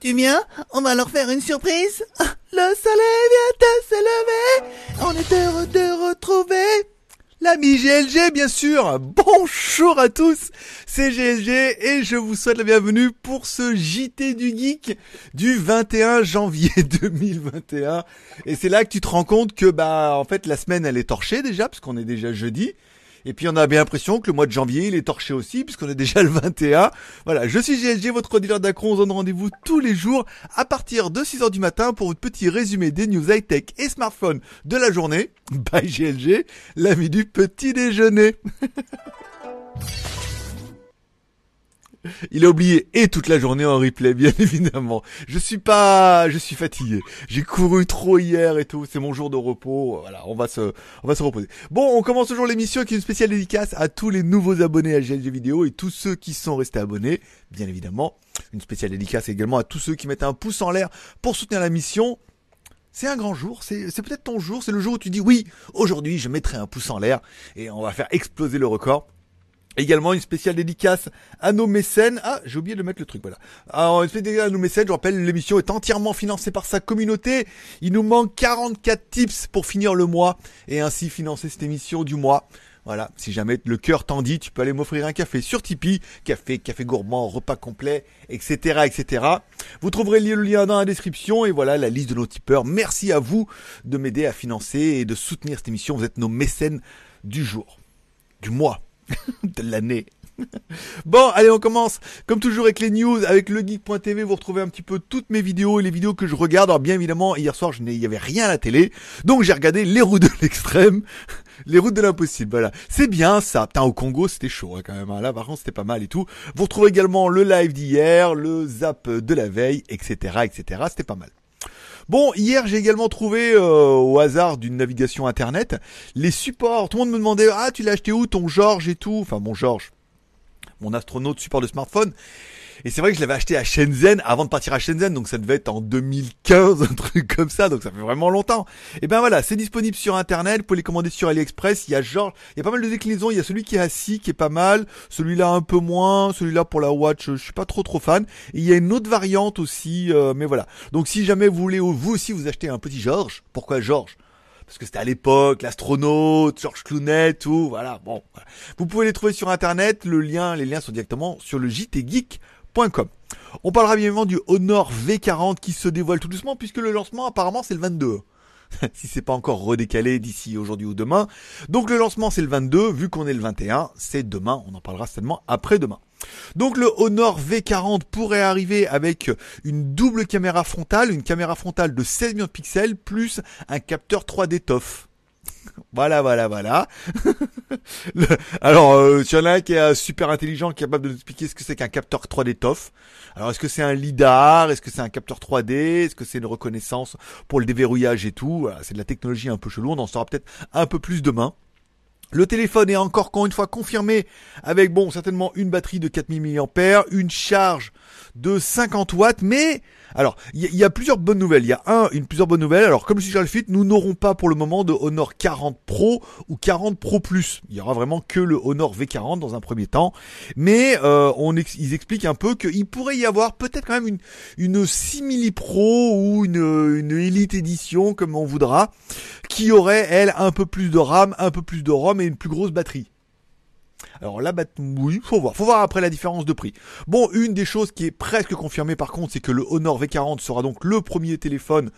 Tu viens On va leur faire une surprise Le soleil vient de se lever On est heureux de retrouver L'ami GLG, bien sûr. Bonjour à tous. C'est GLG et je vous souhaite la bienvenue pour ce JT du Geek du 21 janvier 2021. Et c'est là que tu te rends compte que, bah, en fait, la semaine, elle est torchée déjà, parce qu'on est déjà jeudi. Et puis on a bien l'impression que le mois de janvier, il est torché aussi, puisqu'on est déjà le 21. Voilà, je suis GLG, votre dealer d'Acron. On donne rendez-vous tous les jours à partir de 6h du matin pour votre petit résumé des news high-tech et smartphones de la journée. Bye GLG, l'ami du petit déjeuner. Il a oublié et toute la journée en replay, bien évidemment. Je suis pas, je suis fatigué. J'ai couru trop hier et tout. C'est mon jour de repos. Voilà, on va se, on va se reposer. Bon, on commence toujours l'émission avec une spéciale dédicace à tous les nouveaux abonnés à GLG Vidéo et tous ceux qui sont restés abonnés, bien évidemment. Une spéciale dédicace également à tous ceux qui mettent un pouce en l'air pour soutenir la mission. C'est un grand jour, c'est c'est peut-être ton jour, c'est le jour où tu dis oui, aujourd'hui je mettrai un pouce en l'air et on va faire exploser le record. Également une spéciale dédicace à nos mécènes. Ah, j'ai oublié de mettre le truc, voilà. Alors, une spéciale dédicace à nos mécènes, je rappelle, l'émission est entièrement financée par sa communauté. Il nous manque 44 tips pour finir le mois et ainsi financer cette émission du mois. Voilà, si jamais le cœur t'en dit, tu peux aller m'offrir un café sur Tipeee, café, café gourmand, repas complet, etc., etc. Vous trouverez le lien dans la description et voilà la liste de nos tipeurs. Merci à vous de m'aider à financer et de soutenir cette émission. Vous êtes nos mécènes du jour, du mois, de l'année. Bon, allez, on commence. Comme toujours avec les news, avec legeek.tv, vous retrouvez un petit peu toutes mes vidéos et les vidéos que je regarde. Alors bien évidemment, hier soir, je il y avait rien à la télé, donc j'ai regardé les routes de l'extrême, les routes de l'impossible. Voilà, c'est bien ça. Putain, au Congo, c'était chaud hein, quand même. hein. Là, par contre, c'était pas mal et tout. Vous retrouvez également le live d'hier, le zap de la veille, etc., etc. C'était pas mal. Bon, hier j'ai également trouvé euh, au hasard d'une navigation internet les supports. Tout le monde me demandait ah tu l'as acheté où ton Georges et tout? Enfin mon Georges, mon astronaute support de smartphone. Et c'est vrai que je l'avais acheté à Shenzhen avant de partir à Shenzhen, donc ça devait être en 2015, un truc comme ça, donc ça fait vraiment longtemps. Et ben voilà, c'est disponible sur internet, vous pouvez les commander sur AliExpress, il y a genre, il y a pas mal de déclinaisons, il y a celui qui est assis qui est pas mal, celui-là un peu moins, celui-là pour la watch, je suis pas trop trop fan. Et il y a une autre variante aussi, euh, mais voilà. Donc si jamais vous voulez vous aussi vous acheter un petit Georges, pourquoi Georges? Parce que c'était à l'époque, l'astronaute, Georges Clooney, tout, voilà, bon. Vous pouvez les trouver sur internet, le lien, les liens sont directement sur le On parlera bien évidemment du Honor V40 qui se dévoile tout doucement puisque le lancement apparemment c'est le 22. si c'est pas encore redécalé d'ici aujourd'hui ou demain. Donc le lancement c'est le 22, vu qu'on est le 21, c'est demain, on en parlera certainement après-demain. Donc le Honor V40 pourrait arriver avec une double caméra frontale, une caméra frontale de 16 millions de pixels plus un capteur 3D TOF. Voilà, voilà, voilà. Alors, euh, en a un qui est euh, super intelligent, capable de nous expliquer ce que c'est qu'un capteur 3D TOF. Alors, est-ce que c'est un lidar Est-ce que c'est un capteur 3D Est-ce que c'est une reconnaissance pour le déverrouillage et tout C'est de la technologie un peu chelou. On en saura peut-être un peu plus demain. Le téléphone est encore encore une fois confirmé avec bon certainement une batterie de 4000 mAh, une charge de 50 watts, mais alors il y, a- plusieurs bonnes nouvelles. Il y a un, une plusieurs bonnes nouvelles. Alors comme je suis sur le fit, nous n'aurons pas pour le moment de Honor 40 Pro ou 40 Pro Plus. Il y aura vraiment que le Honor V40 dans un premier temps, mais euh, on ex- ils expliquent un peu qu'il pourrait y avoir peut-être quand même une une simili Pro ou une une Elite Edition comme on voudra, qui aurait elle un peu plus de RAM, un peu plus de ROM et une plus grosse batterie. Alors là, bah, oui, faut voir. Faut voir après la différence de prix. Bon, une des choses qui est presque confirmée par contre, c'est que le Honor V40 sera donc le premier téléphone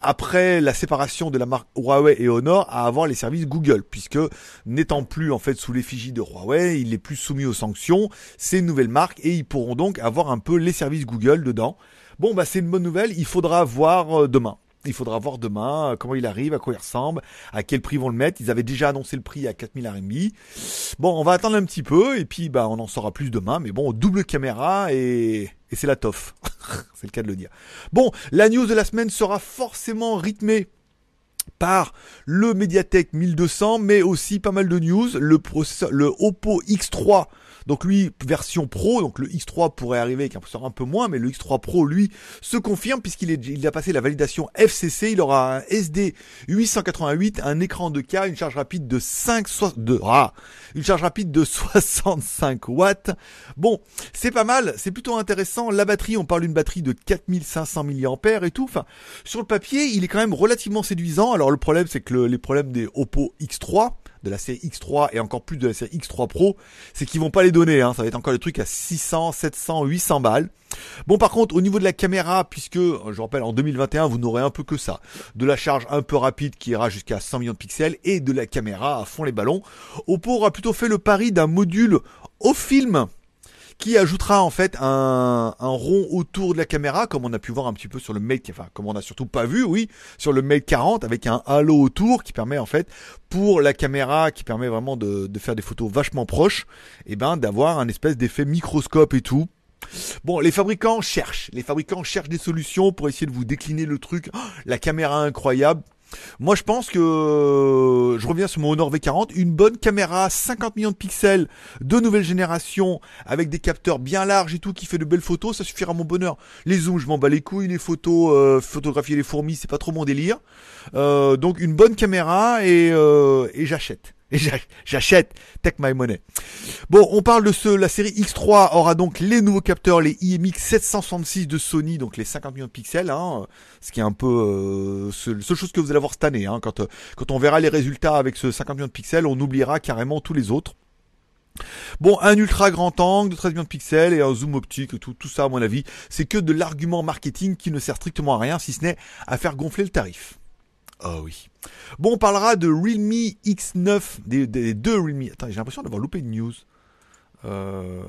après la séparation de la marque Huawei et Honor à avoir les services Google, puisque n'étant plus en fait sous l'effigie de Huawei, il est plus soumis aux sanctions. C'est une nouvelle marque et ils pourront donc avoir un peu les services Google dedans. Bon, bah c'est une bonne nouvelle. Il faudra voir euh, demain. Il faudra voir demain euh, comment il arrive, à quoi il ressemble, à quel prix vont le mettre. Ils avaient déjà annoncé le prix à 4000 RMB. Bon, on va attendre un petit peu et puis bah on en saura plus demain. Mais bon, double caméra et, et c'est la toffe. c'est le cas de le dire. Bon, la news de la semaine sera forcément rythmée par le Mediatek 1200, mais aussi pas mal de news. Le le Oppo X3 Donc lui, version Pro, donc le X3 pourrait arriver avec un processeur un peu moins, mais le X3 Pro, lui, se confirme puisqu'il a passé la validation FCC. Il aura un SD 888, un écran de k une charge rapide de 5, de, ah, une charge rapide de 65 watts. Bon, c'est pas mal, c'est plutôt intéressant. La batterie, on parle d'une batterie de 4500 mAh et tout. Enfin, sur le papier, il est quand même relativement séduisant. Alors le problème, c'est que les problèmes des Oppo X3, de la série X3 et encore plus de la série X3 Pro, c'est qu'ils vont pas les donner. Hein. Ça va être encore le truc à 600, 700, 800 balles. Bon, par contre, au niveau de la caméra, puisque je rappelle, en 2021, vous n'aurez un peu que ça, de la charge un peu rapide qui ira jusqu'à 100 millions de pixels et de la caméra à fond les ballons, Oppo aura plutôt fait le pari d'un module au film qui ajoutera en fait un, rond autour de la caméra, comme on a pu voir un petit peu sur le Mate, enfin comme on a surtout pas vu, oui, sur le Mate 40 avec un halo autour qui permet en fait pour la caméra, qui permet vraiment de, faire des photos vachement proches, et eh ben d'avoir un espèce d'effet microscope et tout. Bon, les fabricants cherchent, les fabricants cherchent des solutions pour essayer de vous décliner le truc. Oh, la caméra incroyable, moi, je pense que je reviens sur mon Honor V40, une bonne caméra, 50 millions de pixels, de nouvelle génération, avec des capteurs bien larges et tout, qui fait de belles photos, ça suffira à mon bonheur. Les zooms, je m'en bats les couilles, les photos, euh, photographier les fourmis, c'est pas trop mon délire. Euh, donc une bonne caméra et, euh, et j'achète. Et j'achète, take my money. Bon, on parle de ce, la série X3 aura donc les nouveaux capteurs, les IMX 766 de Sony, donc les 50 millions de pixels, hein, ce qui est un peu euh, seule, chose que vous allez avoir cette année. Hein, quand, euh, quand on verra les résultats avec ce 50 millions de pixels, on oubliera carrément tous les autres. Bon, un ultra grand angle de 13 millions de pixels et un zoom optique, tout, tout ça à mon avis, c'est que de l'argument marketing qui ne sert strictement à rien, si ce n'est à faire gonfler le tarif. Oh oui. Bon, on parlera de Realme X9, des, deux Realme. Attends, j'ai l'impression d'avoir loupé une news. Euh,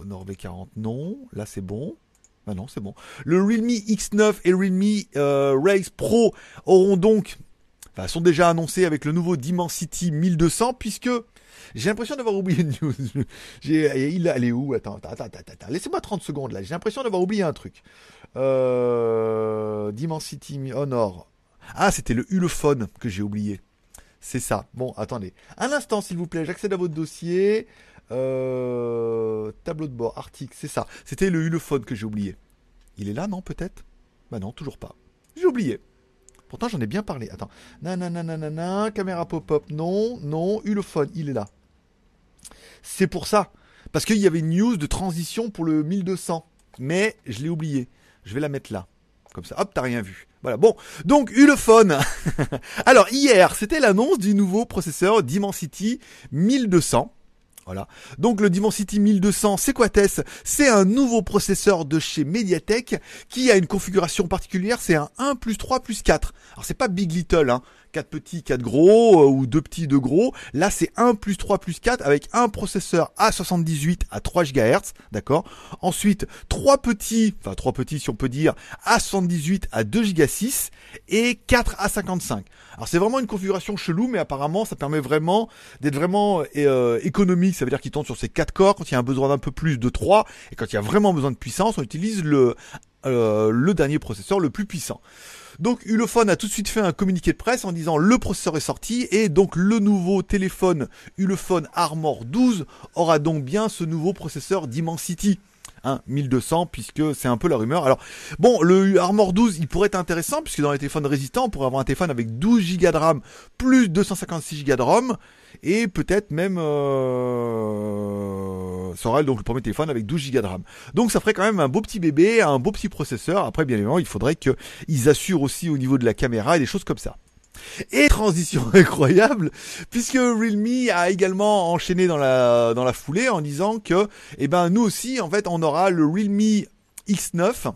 Honor V40, non. Là, c'est bon. Ah non, c'est bon. Le Realme X9 et Realme euh, Race Pro auront donc, enfin, sont déjà annoncés avec le nouveau Dimensity 1200, puisque j'ai l'impression d'avoir oublié une news. Il, elle est où? Attends, attends, attends, attends. Laissez-moi 30 secondes là. J'ai l'impression d'avoir oublié un truc. Euh, Dimensity Honor. Ah, c'était le Ulefone que j'ai oublié. C'est ça. Bon, attendez. Un instant, s'il vous plaît. J'accède à votre dossier. Euh, tableau de bord, article, c'est ça. C'était le Ulefone que j'ai oublié. Il est là, non, peut-être? Bah non, toujours pas. J'ai oublié. Pourtant, j'en ai bien parlé. Attends. Nanana, caméra pop-up, non, non, Ulefone, il est là. C'est pour ça. Parce qu'il y avait une news de transition pour le 1200. Mais je l'ai oublié. Je vais la mettre là. Comme ça, hop, t'as rien vu. Voilà, bon. Donc, Ulefone. Alors, hier, c'était l'annonce du nouveau processeur Dimensity 1200. Voilà. Donc le Dimensity 1200, c'est quoi Tess? C'est un nouveau processeur de chez Mediatek qui a une configuration particulière, c'est un 1 plus 3 plus 4. Alors c'est pas Big Little, hein. 4 petits, 4 gros, euh, ou 2 petits, 2 gros. Là, c'est 1 plus 3 plus 4 avec un processeur A78 à 3 GHz, d'accord? Ensuite, 3 petits, enfin 3 petits si on peut dire, A78 à 2 Go 6 et 4 A55. Alors c'est vraiment une configuration chelou, mais apparemment ça permet vraiment d'être vraiment euh, économique. Ça veut dire qu'il tourne sur ces 4 corps quand il y a un besoin d'un peu plus de 3 et quand il y a vraiment besoin de puissance, on utilise le, euh, dernier processeur le plus puissant. Donc Ulefone a tout de suite fait un communiqué de presse en disant le processeur est sorti et donc le nouveau téléphone Ulefone Armor 12 aura donc bien ce nouveau processeur Dimensity. 1200 puisque c'est un peu la rumeur. Alors bon, le Armor 12, il pourrait être intéressant puisque dans les téléphones résistants, on pourrait avoir un téléphone avec 12 Go de RAM plus 256 Go de ROM et peut-être même euh, sera donc le premier téléphone avec 12 Go de RAM. Donc ça ferait quand même un beau petit bébé, un beau petit processeur. Après bien évidemment, il faudrait qu'ils assurent aussi au niveau de la caméra et des choses comme ça. Et transition incroyable, puisque Realme a également enchaîné dans la, foulée en disant que, eh ben, nous aussi, en fait, on aura le Realme X9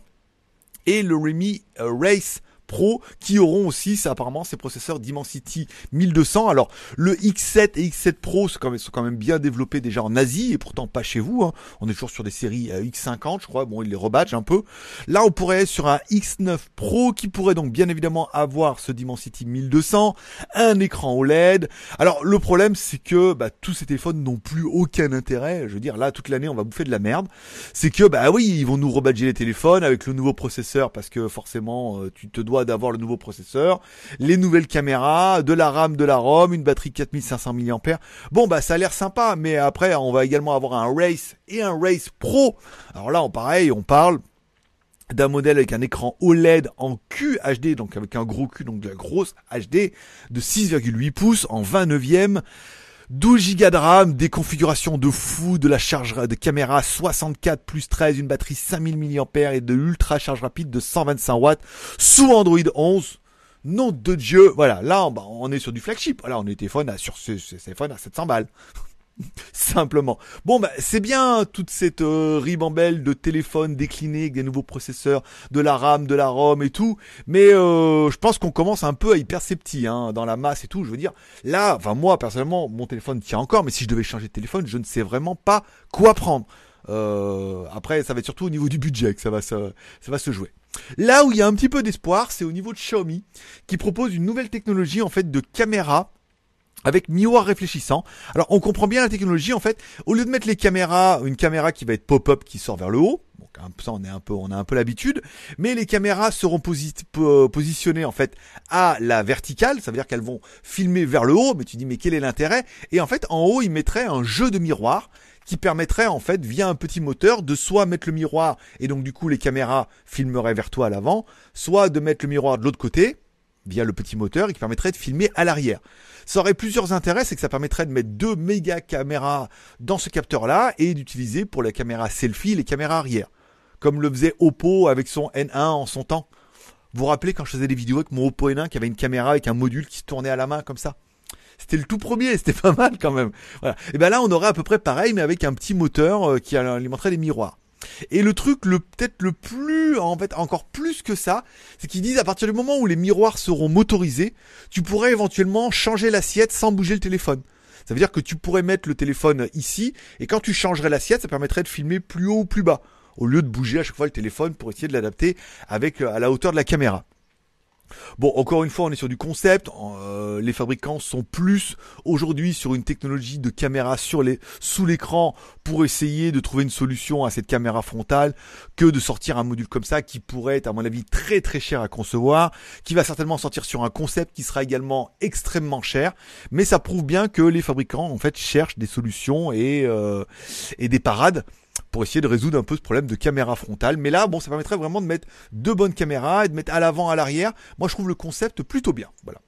et le Realme Race Pro qui auront aussi, ça, apparemment, ces processeurs Dimensity 1200. Alors, le X7 et X7 Pro sont quand, même, bien développés déjà en Asie et pourtant pas chez vous. Hein. On est toujours sur des séries euh, X50, je crois. Bon, ils les rebadgent un peu. Là, on pourrait être sur un X9 Pro qui pourrait donc bien évidemment avoir ce Dimensity 1200, un écran OLED. Alors, le problème, c'est que bah, tous ces téléphones n'ont plus aucun intérêt. Je veux dire, là, toute l'année, on va bouffer de la merde. C'est que, bah oui, ils vont nous rebadger les téléphones avec le nouveau processeur parce que forcément, euh, tu te dois d'avoir le nouveau processeur, les nouvelles caméras, de la RAM, de la ROM, une batterie 4500 mAh. Bon bah ça a l'air sympa, mais après on va également avoir un Race et un Race Pro. Alors là, on pareil, on parle d'un modèle avec un écran OLED en QHD, donc avec un gros Q, donc de la grosse HD, de 6,8 pouces en 29e. 12 Go de RAM, des configurations de fou, de la charge de caméra 64 plus 13, une batterie 5000 mAh et de l'ultra charge rapide de 125 watts sous Android 11. Nom de Dieu, voilà, là on est sur du flagship. Voilà, on est téléphone à, sur ce, téléphone à 700 balles. Simplement. Bon, bah, c'est bien toute cette euh, ribambelle de téléphones déclinés des nouveaux processeurs, de la RAM, de la ROM et tout. Mais euh, je pense qu'on commence un peu à percepti hein, dans la masse et tout. Je veux dire, là, enfin moi personnellement, mon téléphone tient encore, mais si je devais changer de téléphone, je ne sais vraiment pas quoi prendre. Euh, après, ça va être surtout au niveau du budget que ça va se, ça va se jouer. Là où il y a un petit peu d'espoir, c'est au niveau de Xiaomi, qui propose une nouvelle technologie en fait de caméra avec miroir réfléchissant. Alors on comprend bien la technologie en fait. Au lieu de mettre les caméras, une caméra qui va être pop-up qui sort vers le haut, donc ça on est un peu, on a un peu l'habitude, mais les caméras seront positionnées en fait à la verticale, ça veut dire qu'elles vont filmer vers le haut. Mais tu dis mais quel est l'intérêt? Et en fait en haut ils mettraient un jeu de miroir qui permettrait en fait via un petit moteur de soit mettre le miroir et donc du coup les caméras filmeraient vers toi à l'avant, soit de mettre le miroir de l'autre côté via le petit moteur et qui permettrait de filmer à l'arrière. Ça aurait plusieurs intérêts, c'est que ça permettrait de mettre deux méga caméras dans ce capteur-là et d'utiliser pour la caméra selfie les caméras arrière. Comme le faisait Oppo avec son N1 en son temps. Vous vous rappelez quand je faisais des vidéos avec mon Oppo N1 qui avait une caméra avec un module qui se tournait à la main comme ça? C'était le tout premier, c'était pas mal quand même. Voilà. Et ben là, on aurait à peu près pareil, mais avec un petit moteur euh, qui alimenterait les miroirs. Et le truc, le peut-être le plus, en fait, encore plus que ça, c'est qu'ils disent à partir du moment où les miroirs seront motorisés, tu pourrais éventuellement changer l'assiette sans bouger le téléphone. Ça veut dire que tu pourrais mettre le téléphone ici, et quand tu changerais l'assiette, ça permettrait de filmer plus haut ou plus bas, au lieu de bouger à chaque fois le téléphone pour essayer de l'adapter avec euh, à la hauteur de la caméra. Bon, encore une fois, on est sur du concept. Euh, les fabricants sont plus aujourd'hui sur une technologie de caméra sur les, sous l'écran pour essayer de trouver une solution à cette caméra frontale que de sortir un module comme ça qui pourrait être, à mon avis, très très cher à concevoir, qui va certainement sortir sur un concept qui sera également extrêmement cher. Mais ça prouve bien que les fabricants, en fait, cherchent des solutions et, euh, et des parades pour essayer de résoudre un peu ce problème de caméra frontale. Mais là, bon, ça permettrait vraiment de mettre deux bonnes caméras et de mettre à l'avant, à l'arrière. Moi, je trouve le concept plutôt bien. Voilà.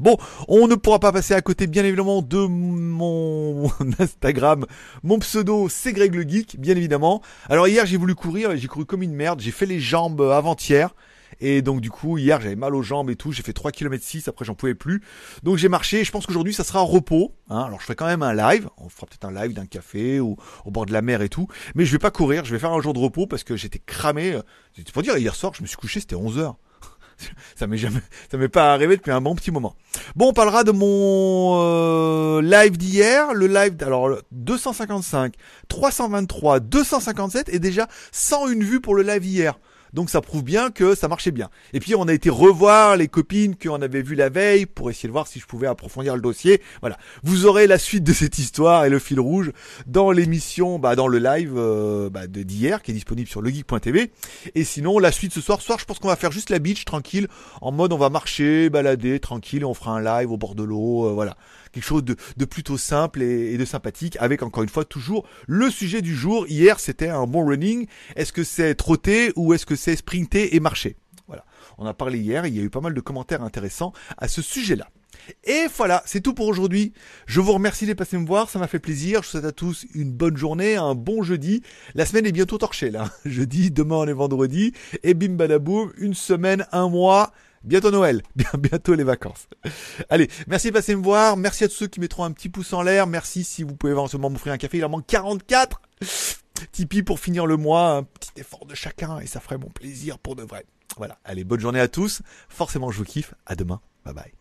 Bon, on ne pourra pas passer à côté, bien évidemment, de mon Instagram. Mon pseudo, c'est Greg le Geek, bien évidemment. Alors hier, j'ai voulu courir j'ai couru comme une merde. J'ai fait les jambes avant-hier. Et donc du coup, hier j'avais mal aux jambes et tout, j'ai fait 3 km 6, après j'en pouvais plus. Donc j'ai marché, je pense qu'aujourd'hui ça sera repos. Hein. Alors je ferai quand même un live, on fera peut-être un live d'un café ou au bord de la mer et tout. Mais je vais pas courir, je vais faire un jour de repos parce que j'étais cramé. C'est pour dire, hier soir je me suis couché, c'était 11 heures ça m'est jamais, ça m'est pas arrivé depuis un bon petit moment. Bon, on parlera de mon euh, live d'hier, le live, alors 255, 323, 257 et déjà 101 vues pour le live hier. Donc ça prouve bien que ça marchait bien. Et puis on a été revoir les copines qu'on avait vues la veille pour essayer de voir si je pouvais approfondir le dossier. Voilà. Vous aurez la suite de cette histoire et le fil rouge dans l'émission, bah, dans le live euh, bah, d'hier qui est disponible sur legeek.tv. Et sinon la suite ce soir, soir je pense qu'on va faire juste la beach tranquille, en mode on va marcher, balader tranquille, on fera un live au bord de l'eau, euh, voilà quelque chose de, plutôt simple et, de sympathique, avec encore une fois toujours le sujet du jour. Hier, c'était un bon running. Est-ce que c'est trotter ou est-ce que c'est sprinter et marcher Voilà. On a parlé hier, il y a eu pas mal de commentaires intéressants à ce sujet-là. Et voilà, c'est tout pour aujourd'hui. Je vous remercie d'être passé me voir, ça m'a fait plaisir. Je vous souhaite à tous une bonne journée, un bon jeudi. La semaine est bientôt torchée là. Jeudi, demain on est vendredi. Et bim badaboum, une semaine, un mois. Bientôt Noël, bientôt les vacances. Allez, merci de passer me voir. Merci à tous ceux qui mettront un petit pouce en l'air. Merci si vous pouvez éventuellement m'offrir un café. Il en manque 44. Tipeee pour finir le mois, un petit effort de chacun et ça ferait mon plaisir pour de vrai. Voilà, allez, bonne journée à tous. Forcément, je vous kiffe. À demain. Bye bye.